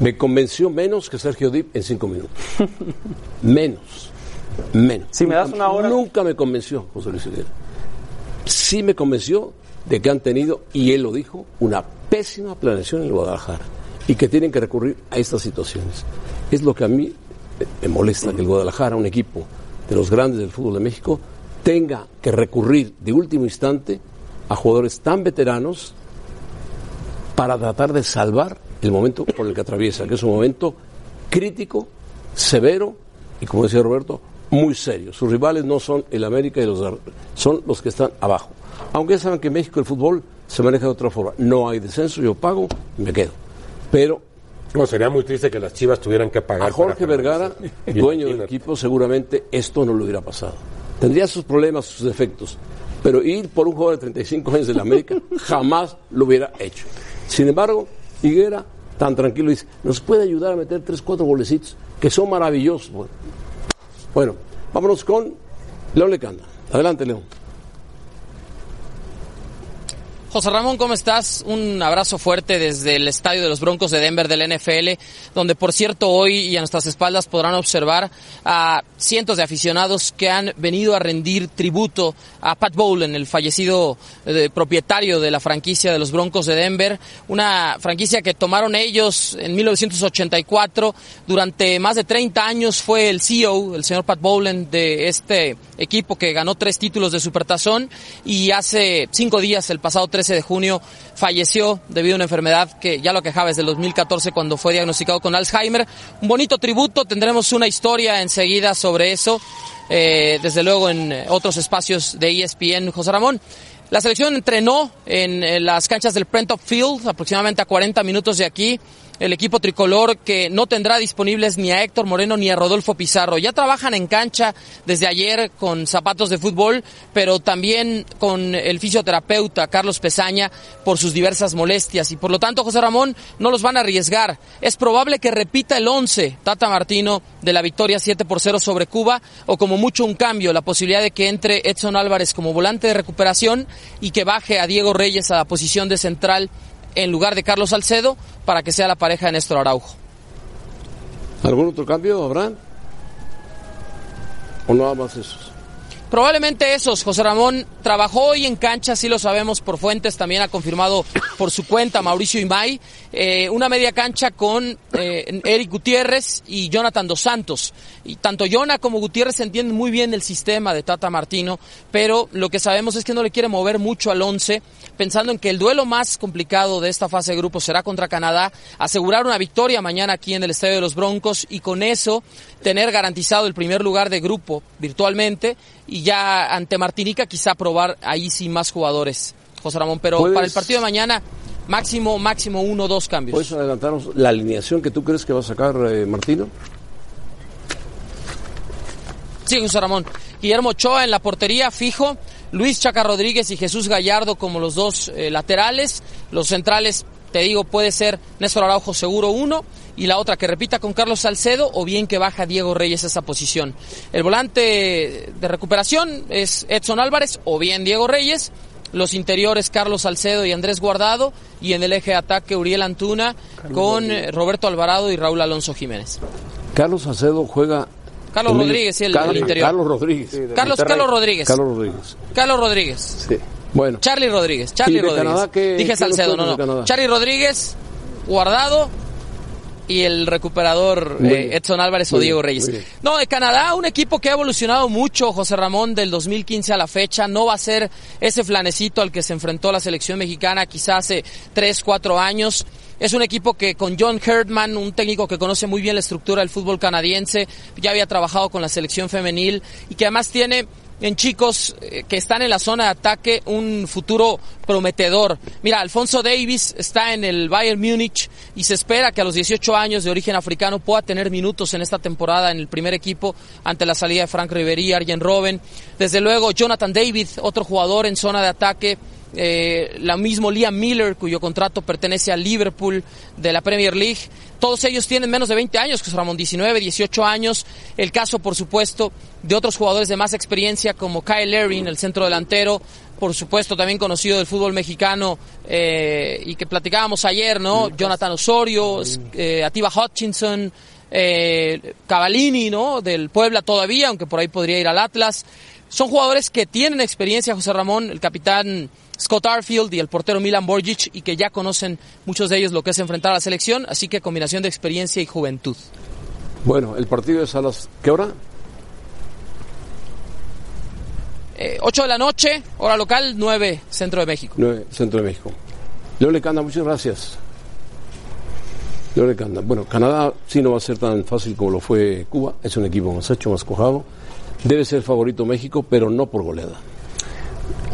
Me convenció menos que Sergio Dip en cinco minutos. menos. Menos. Si me das una hora- Nunca me convenció, José Luis Higuera. Sí me convenció de que han tenido, y él lo dijo, una pésima planeación en el Guadalajara y que tienen que recurrir a estas situaciones. Es lo que a mí me molesta, que el Guadalajara, un equipo de los grandes del fútbol de México, tenga que recurrir de último instante a jugadores tan veteranos para tratar de salvar el momento por el que atraviesa, que es un momento crítico, severo y, como decía Roberto, muy serio. Sus rivales no son el América y los son los que están abajo. Aunque ya saben que en México el fútbol se maneja de otra forma. No hay descenso, yo pago y me quedo. Pero No, sería muy triste que las Chivas tuvieran que pagar. a Jorge Vergara, dueño del equipo, seguramente esto no le hubiera pasado. Tendría sus problemas, sus defectos, pero ir por un jugador de 35 años de la América jamás lo hubiera hecho. Sin embargo, Higuera, tan tranquilo, dice, nos puede ayudar a meter 3, 4 golecitos, que son maravillosos. Bueno, bueno vámonos con León Lecanda. Adelante, León. José Ramón, ¿cómo estás? Un abrazo fuerte desde el estadio de los Broncos de Denver del NFL, donde por cierto hoy y a nuestras espaldas podrán observar a cientos de aficionados que han venido a rendir tributo a Pat Bowlen, el fallecido eh, propietario de la franquicia de los Broncos de Denver, una franquicia que tomaron ellos en 1984. Durante más de 30 años fue el CEO, el señor Pat Bowlen, de este equipo que ganó tres títulos de Supertazón y hace cinco días, el pasado 13 de junio, falleció debido a una enfermedad que ya lo quejaba desde el 2014 cuando fue diagnosticado con Alzheimer. Un bonito tributo, tendremos una historia enseguida sobre eso, eh, desde luego en eh, otros espacios de ESPN, José Ramón. La selección entrenó en, eh, las canchas del Prentop Field, aproximadamente a 40 minutos de aquí. El equipo tricolor que no tendrá disponibles ni a Héctor Moreno ni a Rodolfo Pizarro. Ya trabajan en cancha desde ayer con zapatos de fútbol, pero también con el fisioterapeuta Carlos Pesaña por sus diversas molestias. Y por lo tanto, José Ramón, no los van a arriesgar. Es probable que repita el 11 Tata Martino de la victoria 7 por 0 sobre Cuba, o como mucho un cambio, la posibilidad de que entre Edson Álvarez como volante de recuperación y que baje a Diego Reyes a la posición de central en lugar de Carlos Salcedo para que sea la pareja de Néstor Araujo. ¿Algún otro cambio, Abraham? ¿O nada más esos? Probablemente esos. José Ramón trabajó hoy en cancha, sí lo sabemos por fuentes, también ha confirmado por su cuenta Mauricio Imay, eh, una media cancha con eh, Eric Gutiérrez y Jonathan Dos Santos. Y tanto Jonah como Gutiérrez entienden muy bien el sistema de Tata Martino, pero lo que sabemos es que no le quiere mover mucho al once, pensando en que el duelo más complicado de esta fase de grupo será contra Canadá, asegurar una victoria mañana aquí en el Estadio de los Broncos y con eso tener garantizado el primer lugar de grupo virtualmente y ya ante Martinica quizá probar ahí sin más jugadores, José Ramón. Pero ¿Puedes- para el partido de mañana, máximo, máximo uno o dos cambios. ¿Puedes adelantarnos la alineación que tú crees que va a sacar eh, Martino? Sí, José Ramón. Guillermo Ochoa en la portería fijo. Luis Chaca Rodríguez y Jesús Gallardo como los dos eh, laterales. Los centrales, te digo, puede ser Néstor Araujo seguro uno. Y la otra que repita con Carlos Salcedo o bien que baja Diego Reyes a esa posición. El volante de recuperación es Edson Álvarez o bien Diego Reyes. Los interiores Carlos Salcedo y Andrés Guardado. Y en el eje de ataque Uriel Antuna con Roberto Alvarado y Raúl Alonso Jiménez. Carlos Acedo juega. Carlos medio- Rodríguez, sí, el- Carlos, el interior. Carlos Rodríguez. Carlos, Carlos Rodríguez. Carlos Rodríguez. Carlos Rodríguez. Sí. Bueno. Charlie Rodríguez. Charlie ¿Y de Rodríguez. Canadá Dije Salcedo, no, no. Canadá? Charlie Rodríguez, Guardado y el recuperador eh. Edson Álvarez o Diego Reyes. No, de Canadá, un equipo que ha evolucionado mucho, José Ramón, del 2015 a la fecha. No va a ser ese flanecito al que se enfrentó la selección mexicana quizás hace 3, 4 años. Es un equipo que con John Herdman, un técnico que conoce muy bien la estructura del fútbol canadiense, ya había trabajado con la selección femenil y que además tiene en chicos eh, que están en la zona de ataque un futuro prometedor. Mira, Alfonso Davis está en el Bayern Múnich y se espera que a los 18 años de origen africano pueda tener minutos en esta temporada en el primer equipo ante la salida de Frank Ribery, Arjen Robben. Desde luego Jonathan David, otro jugador en zona de ataque. Eh, la mismo Liam Miller, cuyo contrato pertenece al Liverpool de la Premier League. Todos ellos tienen menos de 20 años, José Ramón, 19, 18 años. El caso, por supuesto, de otros jugadores de más experiencia como Kyle Erin, el centro delantero, por supuesto también conocido del fútbol mexicano eh, y que platicábamos ayer, ¿no? Jonathan Osorio, eh, Atiba Hutchinson, eh, Cavallini, ¿no? Del Puebla todavía, aunque por ahí podría ir al Atlas. Son jugadores que tienen experiencia, José Ramón, el capitán Scott Arfield y el portero Milan Borgic, y que ya conocen muchos de ellos lo que es enfrentar a la selección, así que combinación de experiencia y juventud. Bueno, el partido es a las. ¿Qué hora? Eh, 8 de la noche, hora local, 9, Centro de México. 9, Centro de México. Leo Lecanda, muchas gracias. Leo Lecanda. Bueno, Canadá sí no va a ser tan fácil como lo fue Cuba. Es un equipo más hecho, más cojado. Debe ser favorito México, pero no por goleada.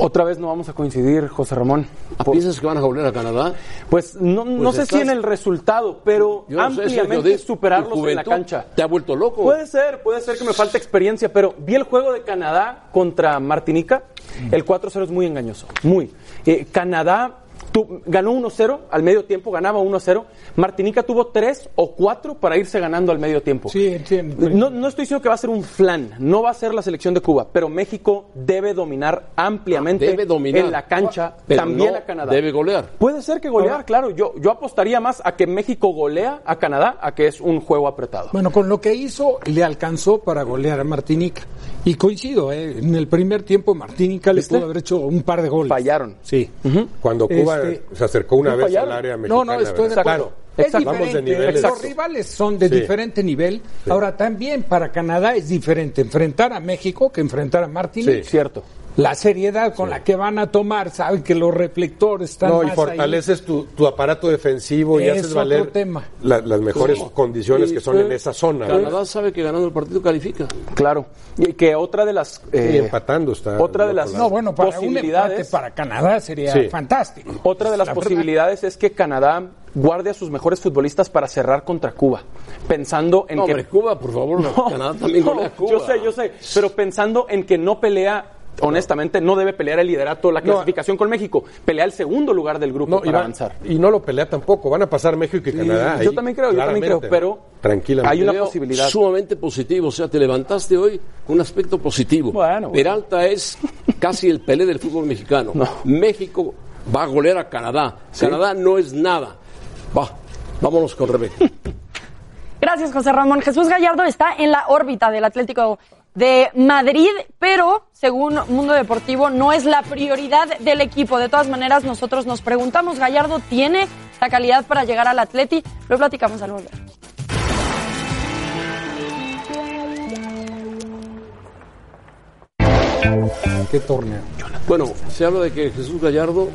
Otra vez no vamos a coincidir, José Ramón. ¿Piensas que van a golear a Canadá? Pues no, no Pues sé estás- si en el resultado, pero Yo sé, ampliamente de- superarlos en la cancha. ¿Te ha vuelto loco? Puede ser, puede ser que me falte experiencia, pero vi el juego de Canadá contra Martinica. El 4-0 es muy engañoso, muy. Eh, Canadá tu- ganó 1-0 al medio tiempo, ganaba 1-0. Martinica tuvo 3 o 4 para irse ganando al medio tiempo. Sí, entiendo. No, no estoy diciendo que va a ser un flan, no va a ser la selección de Cuba, pero México debe dominar ampliamente Debe dominar. en la cancha, Pero también no a Canadá. Debe golear. Puede ser que golear, claro. Yo, yo apostaría más a que México golea a Canadá a que es un juego apretado. Bueno, con lo que hizo, le alcanzó para golear a Martinica. Y coincido, ¿eh? en el primer tiempo Martinica le ¿Viste? pudo haber hecho un par de goles. Fallaron. Sí. Cuando Cuba Se acercó una no vez fallaron. al área No, mexicana. no, estoy acuerdo. Claro. Es diferente. Los rivales son de Sí. diferente nivel. Ahora, también para Canadá es diferente enfrentar a México que enfrentar a Martinica. Sí, cierto. La seriedad con la que van a tomar, saben que los reflectores están No, y más fortaleces tu, tu aparato defensivo y Es haces valer tema. la- las mejores ¿Cómo? condiciones Y que son en esa zona. ¿verdad? Canadá sabe que ganando el partido califica. Claro. Y que otra de las Y eh, empatando está. otra de las No, bueno, para un empate posibilidades para Canadá sería Sí. fantástico. Otra de las La verdad. posibilidades es que Canadá guarde a sus mejores futbolistas para cerrar contra Cuba, pensando en No, que hombre, Cuba, por favor, no. Canadá también no, Cuba. yo sé, yo sé, pero pensando en que no pelea honestamente no debe pelear el liderato, la No. clasificación con México, pelea el segundo lugar del grupo No, y, para va- avanzar. y no lo pelea tampoco. Van a pasar México y Canadá. yo ahí, también creo, yo también creo, pero Tranquilamente. hay una posibilidad. Sumamente positivo, o sea, te levantaste hoy con un aspecto positivo. Bueno, bueno. Peralta es casi el Pelé del fútbol mexicano. México va a golear a Canadá. Canadá no es nada. Va, vámonos con Rebeca. Gracias, José Ramón. Jesús Gallardo está en la órbita del Atlético de Madrid, pero según Mundo Deportivo no es la prioridad del equipo. De todas maneras, nosotros nos preguntamos, ¿Gallardo tiene la calidad para llegar al Atleti? Lo platicamos al volver. ¿Qué torneo? Bueno, se habla de que Jesús Gallardo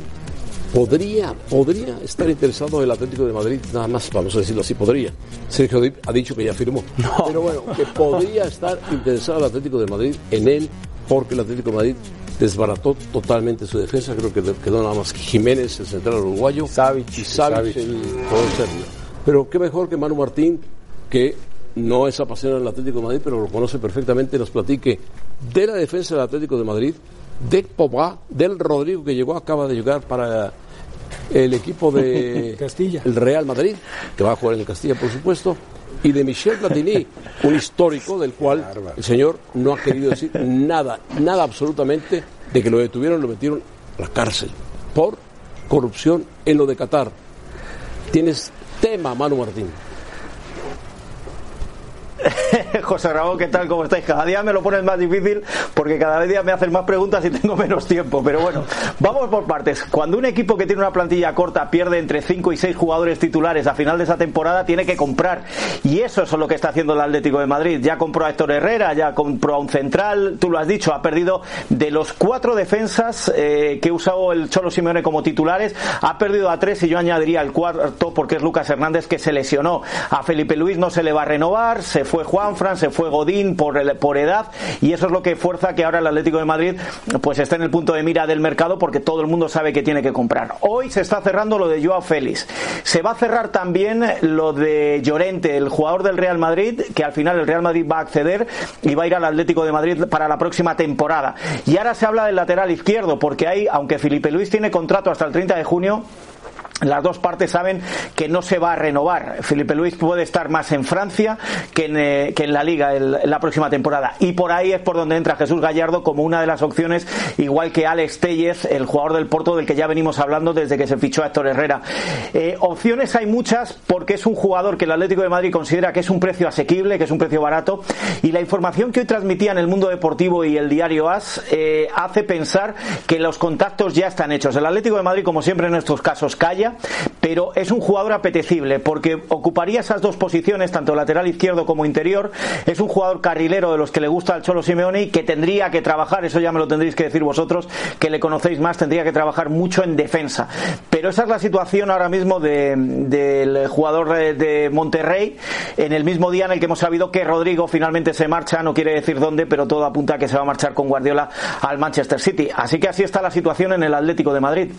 podría, podría estar interesado el Atlético de Madrid, nada más, vamos a decirlo así, podría. Sergio ha dicho que ya firmó. Pero bueno, que podría estar interesado el Atlético de Madrid en él, porque el Atlético de Madrid desbarató totalmente su defensa, creo que quedó nada más que Jiménez, el central uruguayo, Savic, y Savic, el jugador serbio. Pero qué mejor que Manu Martín, que no es apasionado del Atlético de Madrid, pero lo conoce perfectamente, nos platique de la defensa del Atlético de Madrid, de Pogba, del Rodrigo que llegó, acaba de llegar para el equipo de Castilla. el Real Madrid, que va a jugar en el Castilla, por supuesto, y de Michel Platini, un histórico del cual el señor no ha querido decir nada, nada absolutamente de que lo detuvieron, lo metieron a la cárcel por corrupción en lo de Qatar. Tienes tema, Manu Martín. José Ramón, ¿qué tal? ¿Cómo estáis? Cada día me lo pones más difícil porque cada día me hacen más preguntas y tengo menos tiempo. Pero bueno, vamos por partes. Cuando un equipo que tiene una plantilla corta pierde entre 5 y 6 jugadores titulares a final de esa temporada, tiene que comprar. Y eso es lo que está haciendo el Atlético de Madrid. Ya compró a Héctor Herrera, ya compró a un central, tú lo has dicho, ha perdido de los cuatro defensas eh, que usado el Cholo Simeone como titulares, ha perdido a tres y yo añadiría el cuarto porque es Lucas Hernández que se lesionó. A Felipe Luis no se le va a renovar, se fue Juanfran, se fue Godín por, el- por edad y eso es lo que fuerza que ahora el Atlético de Madrid pues esté en el punto de mira del mercado porque todo el mundo sabe que tiene que comprar. Hoy se está cerrando lo de Joao Félix. Se va a cerrar también lo de Llorente, el jugador del Real Madrid, que al final el Real Madrid va a acceder y va a ir al Atlético de Madrid para la próxima temporada. Y ahora se habla del lateral izquierdo porque hay, aunque Felipe Luis tiene contrato hasta el 30 de junio, las dos partes saben que no se va a renovar. Felipe Luis puede estar más en Francia que en, eh, que en la Liga el- la próxima temporada. Y por ahí es por donde entra Jesús Gallardo como una de las opciones, igual que Alex Tellez, el jugador del Porto del que ya venimos hablando desde que se fichó a Héctor Herrera. Eh, opciones hay muchas porque es un jugador que el Atlético de Madrid considera que es un precio asequible, que es un precio barato. Y la información que hoy transmitía en el mundo deportivo y el diario AS eh, hace pensar que los contactos ya están hechos. El Atlético de Madrid, como siempre en estos casos, calla, pero es un jugador apetecible porque ocuparía esas dos posiciones, tanto lateral izquierdo como interior. Es un jugador carrilero de los que le gusta al Cholo Simeone y que tendría que trabajar, eso ya me lo tendréis que decir vosotros, que le conocéis más, tendría que trabajar mucho en defensa. Pero esa es la situación ahora mismo de- del jugador de, de Monterrey, en el mismo día en el que hemos sabido que Rodrigo finalmente se marcha, no quiere decir dónde, pero todo apunta a que se va a marchar con Guardiola al Manchester City. Así que así está la situación en el Atlético de Madrid.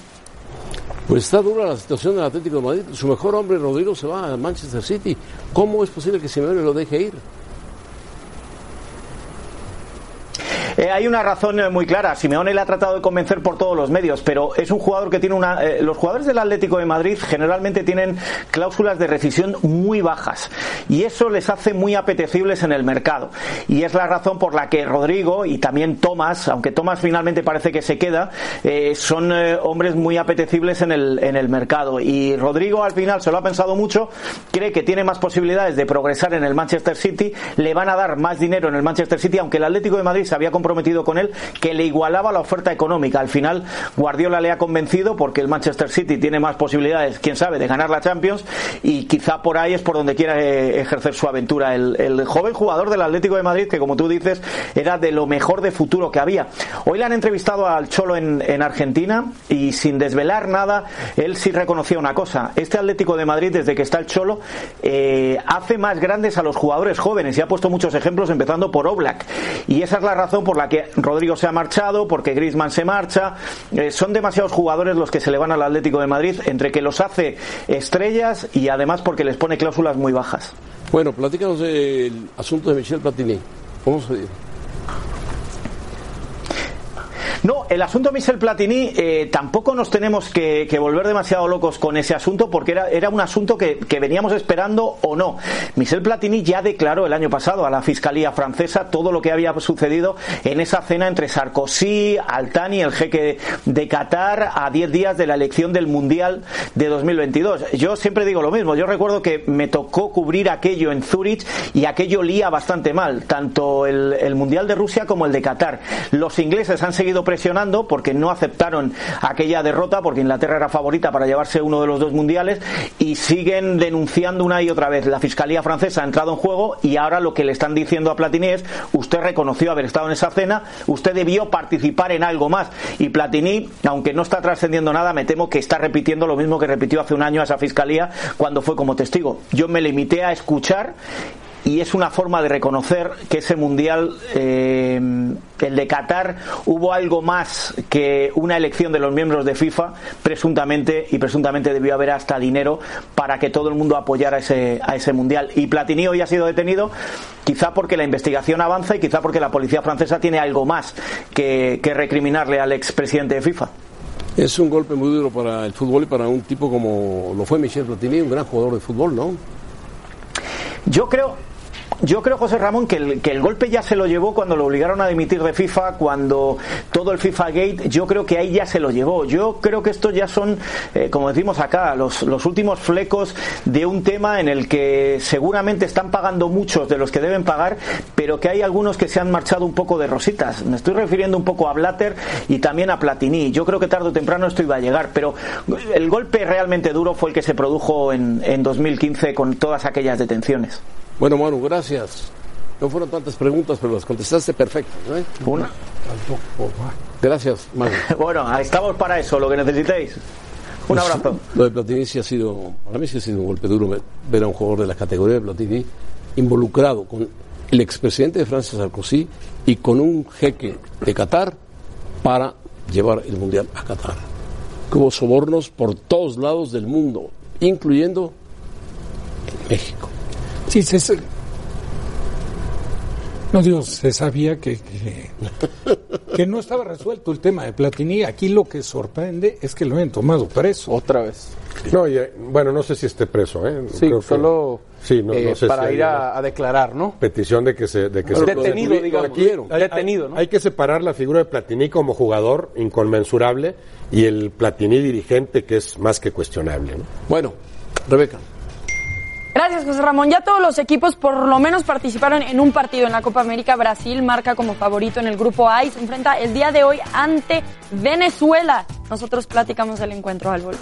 Pues está dura la situación del Atlético de Madrid. Su mejor hombre, Rodrigo, se va a Manchester City. ¿Cómo es posible que Simeone lo deje ir? Eh, hay una razón eh, muy clara. Simeone le ha tratado de convencer por todos los medios, pero es un jugador que tiene una. eh, los jugadores del Atlético de Madrid generalmente tienen cláusulas de rescisión muy bajas y eso les hace muy apetecibles en el mercado. Y es la razón por la que Rodrigo y también Tomás, aunque Tomás finalmente parece que se queda, son hombres muy apetecibles en el, en el mercado. Y Rodrigo al final se lo ha pensado mucho, cree que tiene más posibilidades de progresar en el Manchester City, le van a dar más dinero en el Manchester City, aunque el Atlético de Madrid se había comprometido con él que le igualaba la oferta económica. Al final Guardiola le ha convencido porque el Manchester City tiene más posibilidades, quién sabe, de ganar la Champions y quizá por ahí es por donde quiera eh, ejercer su aventura. El, el joven jugador del Atlético de Madrid, que como tú dices, era de lo mejor de futuro que había. Hoy le han entrevistado al Cholo en, en Argentina y sin desvelar nada, él sí reconocía una cosa. Este Atlético de Madrid, desde que está el Cholo, eh, hace más grandes a los jugadores jóvenes y ha puesto muchos ejemplos, empezando por Oblak. Y esa es la razón por la que Rodrigo se ha marchado, porque Griezmann se marcha. Eh, son demasiados jugadores los que se le van al Atlético de Madrid, entre que los hace estrellas y además porque les pone cláusulas muy bajas. Bueno, platícanos del asunto de Michel Platini. ¿Cómo se? No, el asunto Michel Platini eh, tampoco nos tenemos que, volver demasiado locos con ese asunto porque era, un asunto que, que, veníamos esperando o no. Michel Platini ya declaró el año pasado a la Fiscalía francesa todo lo que había sucedido en esa cena entre Sarkozy, Altani, el jeque de Qatar, a 10 días de la elección del Mundial de 2022. Yo siempre digo lo mismo, yo recuerdo que me tocó cubrir aquello en Zurich y aquello lía bastante mal, tanto el, el Mundial de Rusia como el de Qatar. Los ingleses han seguido presionando porque no aceptaron aquella derrota, porque Inglaterra era favorita para llevarse uno de los dos mundiales, y siguen denunciando una y otra vez. La Fiscalía francesa ha entrado en juego y ahora lo que le están diciendo a Platini es, usted reconoció haber estado en esa cena, usted debió participar en algo más. Y Platini, aunque no está trascendiendo nada, me temo que está repitiendo lo mismo que repitió hace un año a esa Fiscalía cuando fue como testigo. Yo me limité a escuchar y es una forma de reconocer que ese mundial, eh, el de Qatar, hubo algo más que una elección de los miembros de FIFA, presuntamente, y presuntamente debió haber hasta dinero para que todo el mundo apoyara ese, a ese mundial. Y Platini hoy ha sido detenido, quizá porque la investigación avanza y quizá porque la policía francesa tiene algo más que, que recriminarle al expresidente de FIFA. Es un golpe muy duro para el fútbol y para un tipo como lo fue Michel Platini, un gran jugador de fútbol, ¿no? Yo creo, yo creo, José Ramón, que el, golpe ya se lo llevó cuando lo obligaron a dimitir de FIFA, cuando todo el FIFA Gate, yo creo que ahí ya se lo llevó. Yo creo que estos ya son, eh, como decimos acá, los, los, últimos flecos de un tema en el que seguramente están pagando muchos de los que deben pagar, pero que hay algunos que se han marchado un poco de rositas. Me estoy refiriendo un poco a Blatter y también a Platini. Yo creo que tarde o temprano esto iba a llegar, pero el golpe realmente duro fue el que se produjo en, en 2015 con todas aquellas detenciones. Bueno, Manu, gracias. No fueron tantas preguntas, pero las contestaste perfecto. ¿eh? Una. Gracias, Manu. bueno, estamos para eso, lo que necesitéis. Un Pues, abrazo. Lo de Platini sí ha sido, para mí sí ha sido un golpe duro ver- a un jugador de la categoría de Platini involucrado con el expresidente de Francia Sarkozy y con un jeque de Qatar para llevar el Mundial a Qatar. Que Hubo sobornos por todos lados del mundo, incluyendo en México. Sí, se, no digo, se sabía que, que, que no estaba resuelto el tema de Platini. Aquí lo que sorprende es que lo hayan tomado preso. Otra vez. No, y, eh, bueno, no sé si esté preso, ¿eh? Sí, Creo que- solo Sí, no, eh, no sé si para ir a, a declarar, ¿no? petición de que se... De que se Detenido, digamos. Hay- Detenido, ¿no? Hay que separar la figura de Platini como jugador inconmensurable y el Platini dirigente que es más que cuestionable. ¿no? Bueno, Rebeca. Gracias, José Ramón. Ya todos los equipos por lo menos participaron en un partido en la Copa América. Brasil marca como favorito en el grupo A y se enfrenta el día de hoy ante Venezuela. Nosotros platicamos del encuentro al volver.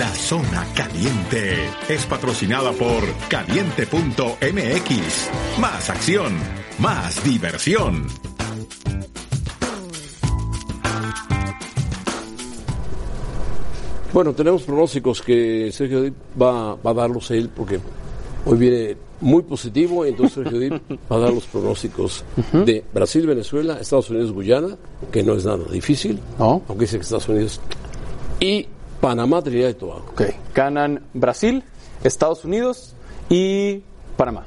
La zona caliente es patrocinada por caliente.mx. Más acción, más diversión. Bueno, tenemos pronósticos que Sergio Dip va, va a darlos él porque hoy viene muy positivo y entonces Sergio Dip va a dar los pronósticos de Brasil, Venezuela, Estados Unidos, Guyana, que no es nada difícil, aunque dice que Estados Unidos, y Panamá, Trinidad y Tobago. Ok. Ganan Brasil, Estados Unidos y Panamá.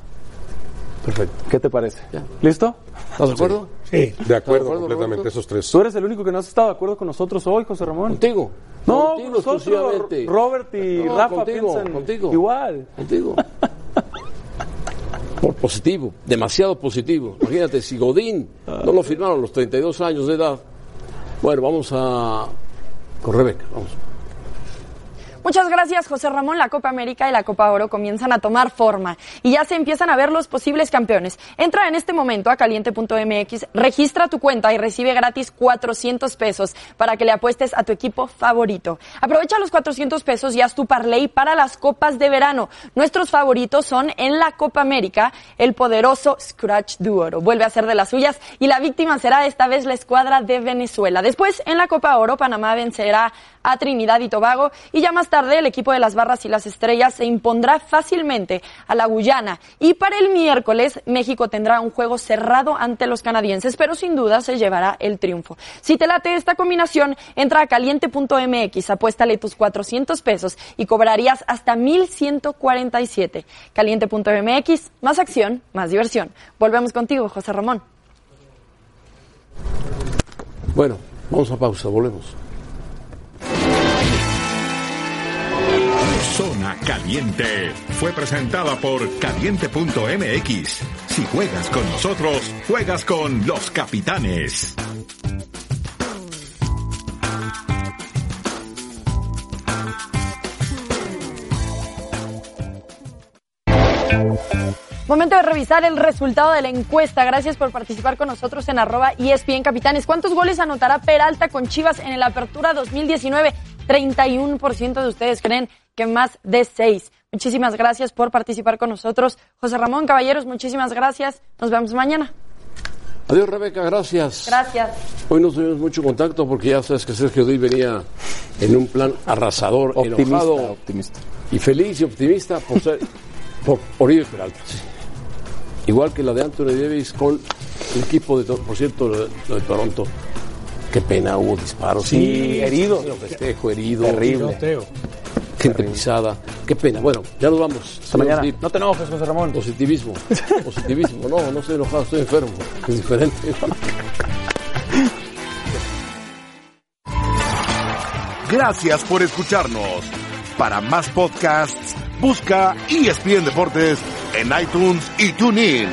Perfecto. ¿Qué te parece? ¿Listo? ¿Estás de acuerdo? Sí, de acuerdo acuerdo, completamente, Roberto? esos tres. Tú eres el único que no has estado de acuerdo con nosotros hoy, José Ramón. Contigo. No, Contigo nosotros, exclusivamente. Robert y No, Rafa contigo, piensan contigo. igual. Contigo. Por positivo, demasiado positivo. Imagínate, si Godín no lo firmaron a los 32 años de edad. Bueno, vamos a. con Rebeca, vamos. Muchas gracias, José Ramón. La Copa América y la Copa Oro comienzan a tomar forma y ya se empiezan a ver los posibles campeones. Entra en este momento a caliente.mx, registra tu cuenta y recibe gratis 400 pesos para que le apuestes a tu equipo favorito. Aprovecha los 400 pesos y haz tu parlay para las copas de verano. Nuestros favoritos son en la Copa América el poderoso Scratch du Oro. Vuelve a ser de las suyas y la víctima será esta vez la escuadra de Venezuela. Después, en la Copa Oro, Panamá vencerá a Trinidad y Tobago y ya más tarde el equipo de las Barras y las Estrellas se impondrá fácilmente a la Guyana y para el miércoles México tendrá un juego cerrado ante los canadienses, pero sin duda se llevará el triunfo. Si te late esta combinación, entra a caliente.mx, apuéstale tus 400 pesos y cobrarías hasta 1147. Caliente.mx, más acción, más diversión. Volvemos contigo, José Ramón. Bueno, vamos a pausa, volvemos. Zona Caliente fue presentada por caliente.mx. Si juegas con nosotros, juegas con los capitanes. Momento de revisar el resultado de la encuesta. Gracias por participar con nosotros en arroba ESPN Capitanes. ¿Cuántos goles anotará Peralta con Chivas en el Apertura 2019? 31% de ustedes creen que más de 6. Muchísimas gracias por participar con nosotros. José Ramón Caballeros, muchísimas gracias. Nos vemos mañana. Adiós, Rebeca, gracias. Gracias. Hoy no tuvimos mucho contacto porque ya sabes que Sergio Díaz venía en un plan arrasador, Optimista, enojado optimista. y feliz y optimista por ser por Oribe Peralta. sí. Igual que la de Anthony Davis con el equipo de, por cierto, lo de, lo de Toronto. Qué pena, hubo disparos. Sí, herido. Lo festejo, herido. Terrible. Gente pisada. Qué pena. Bueno, ya nos vamos. Hasta mañana. Sí. No te enojes, José Ramón. Positivismo. Positivismo. No, no estoy enojado, estoy enfermo. Es diferente. Gracias por escucharnos. Para más podcasts, busca ESPN Deportes en iTunes y TuneIn.